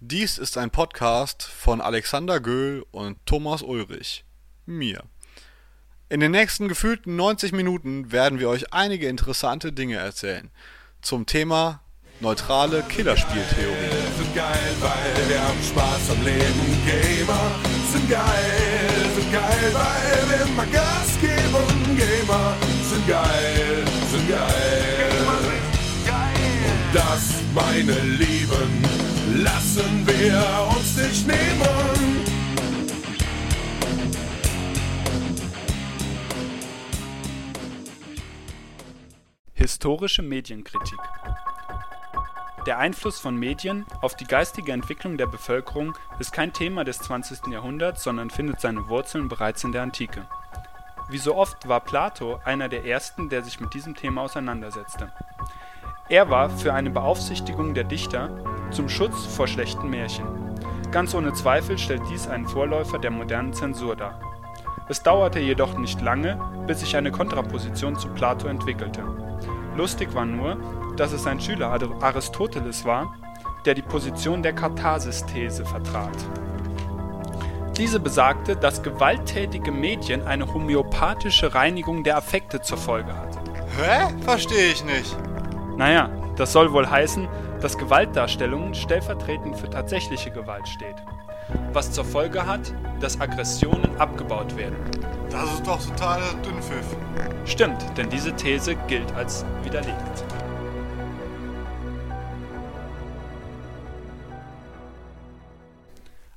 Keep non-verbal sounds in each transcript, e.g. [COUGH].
Dies ist ein Podcast von Alexander Göhl und Thomas Ulrich, mir. In den nächsten gefühlten 90 Minuten werden wir euch einige interessante Dinge erzählen zum Thema neutrale Killerspieltheorie. Sind geil, weil wir haben Spaß am Leben. Gamer sind geil, sind geil, weil wir immer Gas geben. Gamer sind geil, sind geil. Und das, meine Lieben, lassen wir uns nicht nehmen. Historische Medienkritik Der Einfluss von Medien auf die geistige Entwicklung der Bevölkerung ist kein Thema des 20. Jahrhunderts, sondern findet seine Wurzeln bereits in der Antike. Wie so oft war Plato einer der ersten, der sich mit diesem Thema auseinandersetzte. Er war für eine Beaufsichtigung der Dichter zum Schutz vor schlechten Märchen. Ganz ohne Zweifel stellt dies einen Vorläufer der modernen Zensur dar. Es dauerte jedoch nicht lange, bis sich eine Kontraposition zu Plato entwickelte. Lustig war nur, dass es sein Schüler Aristoteles war, der die Position der Katharsis-These vertrat. Diese besagte, dass gewalttätige Medien eine homöopathische Reinigung der Affekte zur Folge hat. Hä? Verstehe ich nicht. Naja, das soll wohl heißen, dass Gewaltdarstellungen stellvertretend für tatsächliche Gewalt steht. Was zur Folge hat, dass Aggressionen abgebaut werden. Das ist doch totaler Dünnpfiff. Stimmt, denn diese These gilt als widerlegt.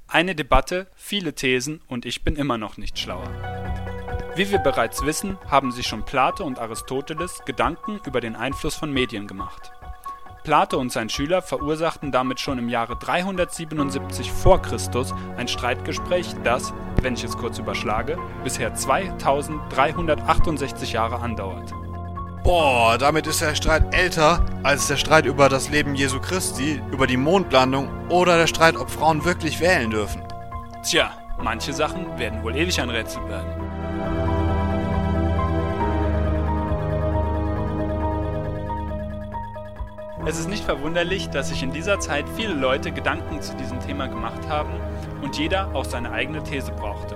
Eine Debatte, viele Thesen und ich bin immer noch nicht schlauer. Wie wir bereits wissen, haben sich schon Plato und Aristoteles Gedanken über den Einfluss von Medien gemacht. Plato und sein Schüler verursachten damit schon im Jahre 377 v. Chr. ein Streitgespräch, das, wenn ich es kurz überschlage, bisher 2368 Jahre andauert. Boah, damit ist der Streit älter als der Streit über das Leben Jesu Christi, über die Mondlandung oder der Streit, ob Frauen wirklich wählen dürfen. Tja, manche Sachen werden wohl ewig ein Rätsel bleiben. Es ist nicht verwunderlich, dass sich in dieser Zeit viele Leute Gedanken zu diesem Thema gemacht haben und jeder auch seine eigene These brauchte.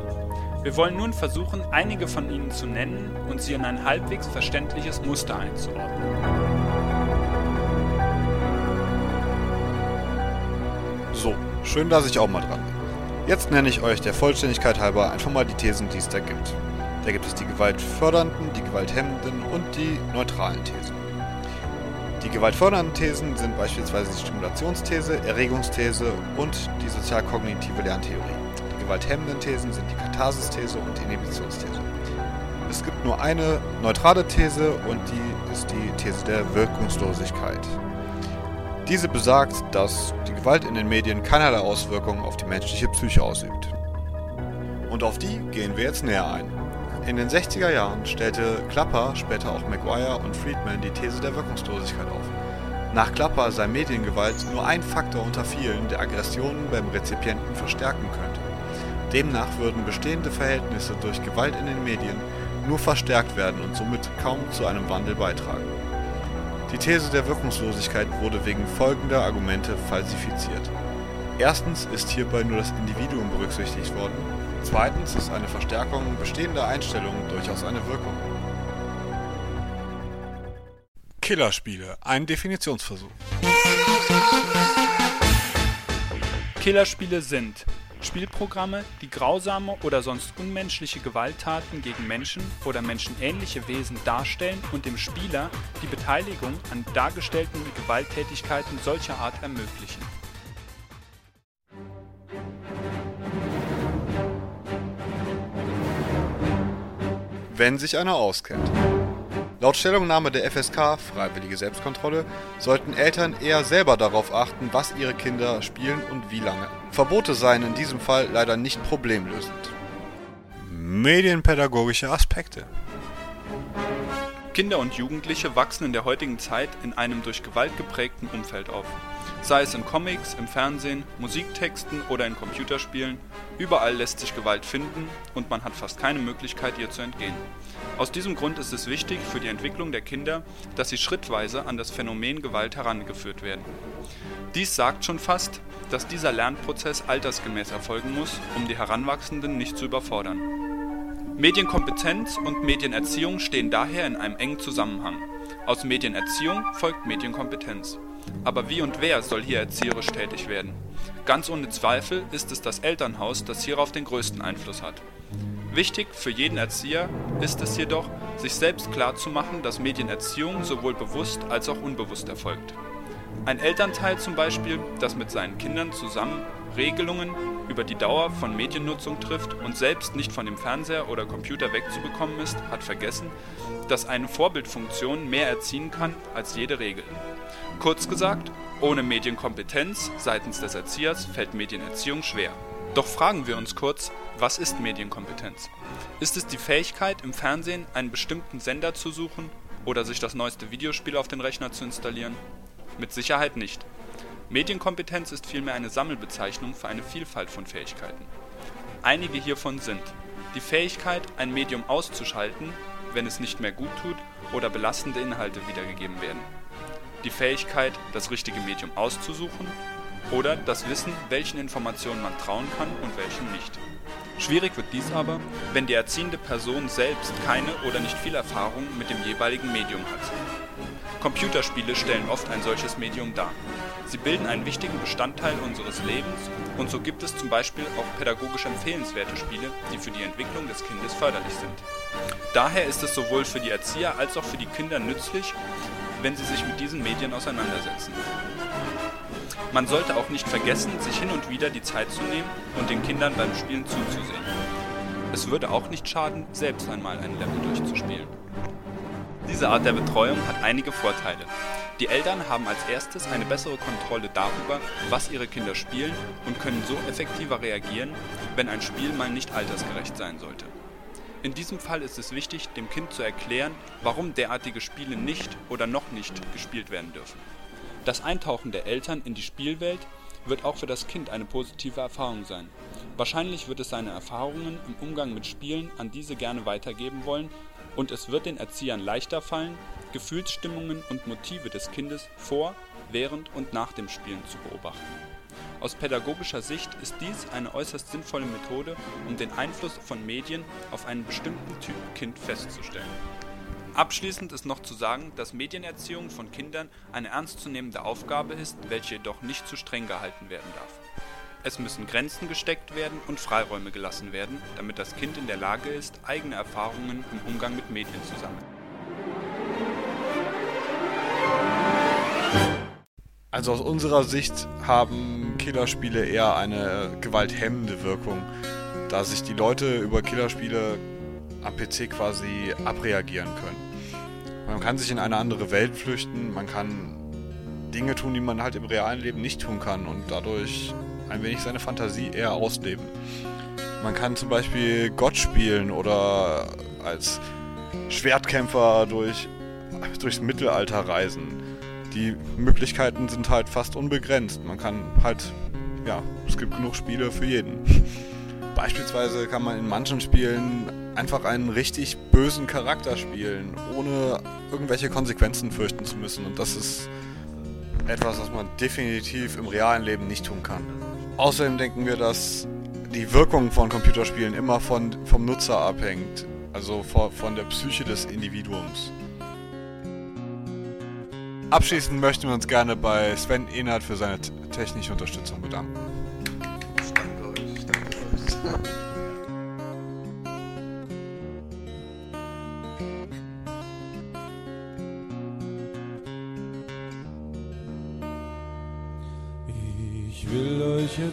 Wir wollen nun versuchen, einige von ihnen zu nennen und sie in ein halbwegs verständliches Muster einzuordnen. So, schön, dass ich auch mal dran bin. Jetzt nenne ich euch der Vollständigkeit halber einfach mal die Thesen, die es da gibt. Da gibt es die gewaltfördernden, die gewalthemmenden und die neutralen Thesen. Die gewaltfördernden Thesen sind beispielsweise die Stimulationsthese, Erregungsthese und die sozialkognitive Lerntheorie. Die gewalthemmenden Thesen sind die Katharsis-These und die Inhibitionsthese. Es gibt nur eine neutrale These und die ist die These der Wirkungslosigkeit. Diese besagt, dass die Gewalt in den Medien keinerlei Auswirkungen auf die menschliche Psyche ausübt. Und auf die gehen wir jetzt näher ein. In den 60er Jahren stellte Klapper, später auch Maguire und Friedman die These der Wirkungslosigkeit auf. Nach Klapper sei Mediengewalt nur ein Faktor unter vielen, der Aggressionen beim Rezipienten verstärken könnte. Demnach würden bestehende Verhältnisse durch Gewalt in den Medien nur verstärkt werden und somit kaum zu einem Wandel beitragen. Die These der Wirkungslosigkeit wurde wegen folgender Argumente falsifiziert. Erstens ist hierbei nur das Individuum berücksichtigt worden, zweitens ist eine Verstärkung bestehender Einstellungen durchaus eine Wirkung. Killerspiele, ein Definitionsversuch. Killerspiele sind Spielprogramme, die grausame oder sonst unmenschliche Gewalttaten gegen Menschen oder menschenähnliche Wesen darstellen und dem Spieler die Beteiligung an dargestellten Gewalttätigkeiten solcher Art ermöglichen. Wenn sich einer auskennt. Laut Stellungnahme der FSK Freiwillige Selbstkontrolle sollten Eltern eher selber darauf achten, was ihre Kinder spielen und wie lange. Verbote seien in diesem Fall leider nicht problemlösend. Medienpädagogische Aspekte Kinder und Jugendliche wachsen in der heutigen Zeit in einem durch Gewalt geprägten Umfeld auf. Sei es in Comics, im Fernsehen, Musiktexten oder in Computerspielen, überall lässt sich Gewalt finden und man hat fast keine Möglichkeit, ihr zu entgehen. Aus diesem Grund ist es wichtig für die Entwicklung der Kinder, dass sie schrittweise an das Phänomen Gewalt herangeführt werden. Dies sagt schon fast, dass dieser Lernprozess altersgemäß erfolgen muss, um die Heranwachsenden nicht zu überfordern. Medienkompetenz und Medienerziehung stehen daher in einem engen Zusammenhang. Aus Medienerziehung folgt Medienkompetenz. Aber wie und wer soll hier erzieherisch tätig werden? Ganz ohne Zweifel ist es das Elternhaus, das hierauf den größten Einfluss hat. Wichtig für jeden Erzieher ist es jedoch, sich selbst klarzumachen, dass Medienerziehung sowohl bewusst als auch unbewusst erfolgt. Ein Elternteil zum Beispiel, das mit seinen Kindern zusammen Regelungen über die Dauer von Mediennutzung trifft und selbst nicht von dem Fernseher oder Computer wegzubekommen ist, hat vergessen, dass eine Vorbildfunktion mehr erziehen kann als jede Regel. Kurz gesagt, ohne Medienkompetenz seitens des Erziehers fällt Medienerziehung schwer. Doch fragen wir uns kurz, was ist Medienkompetenz? Ist es die Fähigkeit, im Fernsehen einen bestimmten Sender zu suchen oder sich das neueste Videospiel auf den Rechner zu installieren? Mit Sicherheit nicht. Medienkompetenz ist vielmehr eine Sammelbezeichnung für eine Vielfalt von Fähigkeiten. Einige hiervon sind die Fähigkeit, ein Medium auszuschalten, wenn es nicht mehr gut tut oder belastende Inhalte wiedergegeben werden die Fähigkeit, das richtige Medium auszusuchen oder das Wissen, welchen Informationen man trauen kann und welchen nicht. Schwierig wird dies aber, wenn die erziehende Person selbst keine oder nicht viel Erfahrung mit dem jeweiligen Medium hat. Computerspiele stellen oft ein solches Medium dar. Sie bilden einen wichtigen Bestandteil unseres Lebens und so gibt es zum Beispiel auch pädagogisch empfehlenswerte Spiele, die für die Entwicklung des Kindes förderlich sind. Daher ist es sowohl für die Erzieher als auch für die Kinder nützlich, wenn sie sich mit diesen Medien auseinandersetzen. Man sollte auch nicht vergessen, sich hin und wieder die Zeit zu nehmen und den Kindern beim Spielen zuzusehen. Es würde auch nicht schaden, selbst einmal ein Level durchzuspielen. Diese Art der Betreuung hat einige Vorteile. Die Eltern haben als erstes eine bessere Kontrolle darüber, was ihre Kinder spielen und können so effektiver reagieren, wenn ein Spiel mal nicht altersgerecht sein sollte. In diesem Fall ist es wichtig, dem Kind zu erklären, warum derartige Spiele nicht oder noch nicht gespielt werden dürfen. Das Eintauchen der Eltern in die Spielwelt wird auch für das Kind eine positive Erfahrung sein. Wahrscheinlich wird es seine Erfahrungen im Umgang mit Spielen an diese gerne weitergeben wollen und es wird den Erziehern leichter fallen, Gefühlsstimmungen und Motive des Kindes vor, während und nach dem Spielen zu beobachten. Aus pädagogischer Sicht ist dies eine äußerst sinnvolle Methode, um den Einfluss von Medien auf einen bestimmten Typ Kind festzustellen. Abschließend ist noch zu sagen, dass Medienerziehung von Kindern eine ernstzunehmende Aufgabe ist, welche jedoch nicht zu streng gehalten werden darf. Es müssen Grenzen gesteckt werden und Freiräume gelassen werden, damit das Kind in der Lage ist, eigene Erfahrungen im Umgang mit Medien zu sammeln. Also aus unserer Sicht haben Killerspiele eher eine gewalthemmende Wirkung, da sich die Leute über Killerspiele am PC quasi abreagieren können. Man kann sich in eine andere Welt flüchten, man kann Dinge tun, die man halt im realen Leben nicht tun kann und dadurch ein wenig seine Fantasie eher ausleben. Man kann zum Beispiel Gott spielen oder als Schwertkämpfer durch, durchs Mittelalter reisen die Möglichkeiten sind halt fast unbegrenzt. Man kann halt, ja, es gibt genug Spiele für jeden. [LAUGHS] Beispielsweise kann man in manchen Spielen einfach einen richtig bösen Charakter spielen, ohne irgendwelche Konsequenzen fürchten zu müssen. Und das ist etwas, was man definitiv im realen Leben nicht tun kann. Außerdem denken wir, dass die Wirkung von Computerspielen immer von, vom Nutzer abhängt, also von der Psyche des Individuums. Abschließend möchten wir uns gerne bei Sven Ehnert für seine technische Unterstützung bedanken.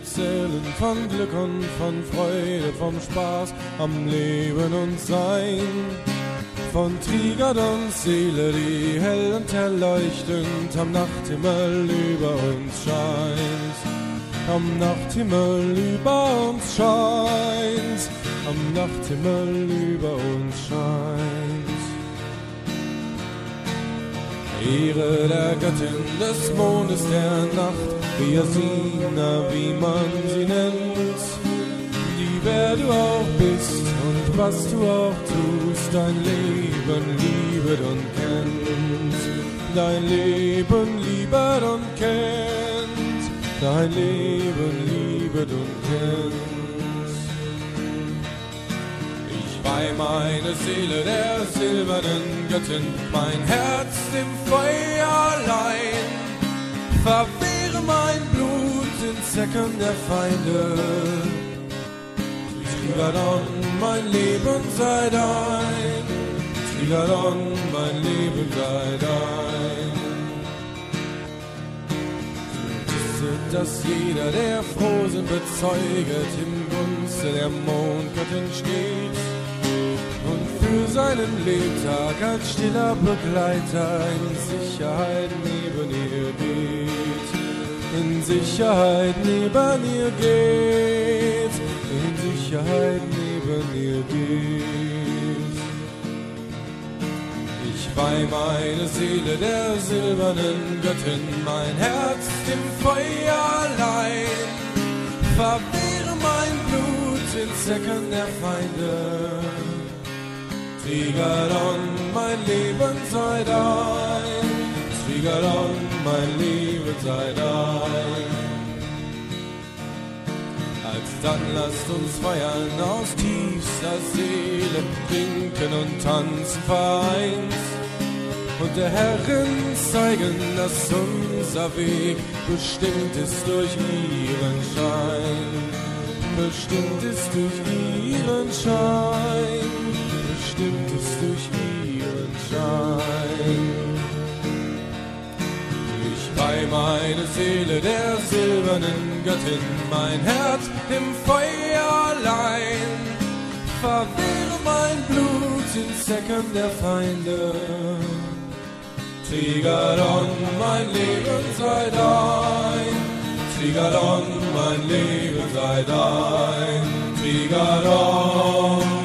Erzählen von Glück und von Freude, vom Spaß am Leben und Sein von Trigger und Seele, die hell und erleuchtend am Nachthimmel über uns scheint. Am Nachthimmel über uns scheint, am Nachthimmel über uns scheint. Ehre der Göttin des Mondes der Nacht, Riasina, wie man sie nennt. Die wer du auch bist und was du auch tust, dein Leben liebet und kennt. Dein Leben liebet und kennt. Dein Leben liebet und kennt. Bei meine Seele der silbernen Göttin, mein Herz im Feuerlein. Verwehre mein Blut in Zecken der Feinde. Trigadon, mein Leben sei dein. Trigadon, mein Leben sei dein. dass jeder, der Frozen bezeuget, im Gunste der Mondgöttin steht für seinen Lebtag als stiller Begleiter in Sicherheit neben ihr geht. In Sicherheit neben ihr geht. In Sicherheit neben ihr geht. Ich weih meine Seele der silbernen Göttin, mein Herz dem Feuerlein. Verwehre mein Blut in Säcken der Feinde. Trigadon, mein Leben sei dein. Trigadon, mein Leben sei dein. Alsdann lasst uns feiern aus tiefster Seele, trinken und tanzen vereint. Und der Herrin zeigen, dass unser Weg bestimmt ist durch ihren Schein. Bestimmt ist durch ihren Schein meine Seele der silbernen Göttin, mein Herz im Feuerlein, verwehre mein Blut in Säcken der Feinde. Trigadon, mein Leben sei dein, Trigadon, mein Leben sei dein, Trigadon.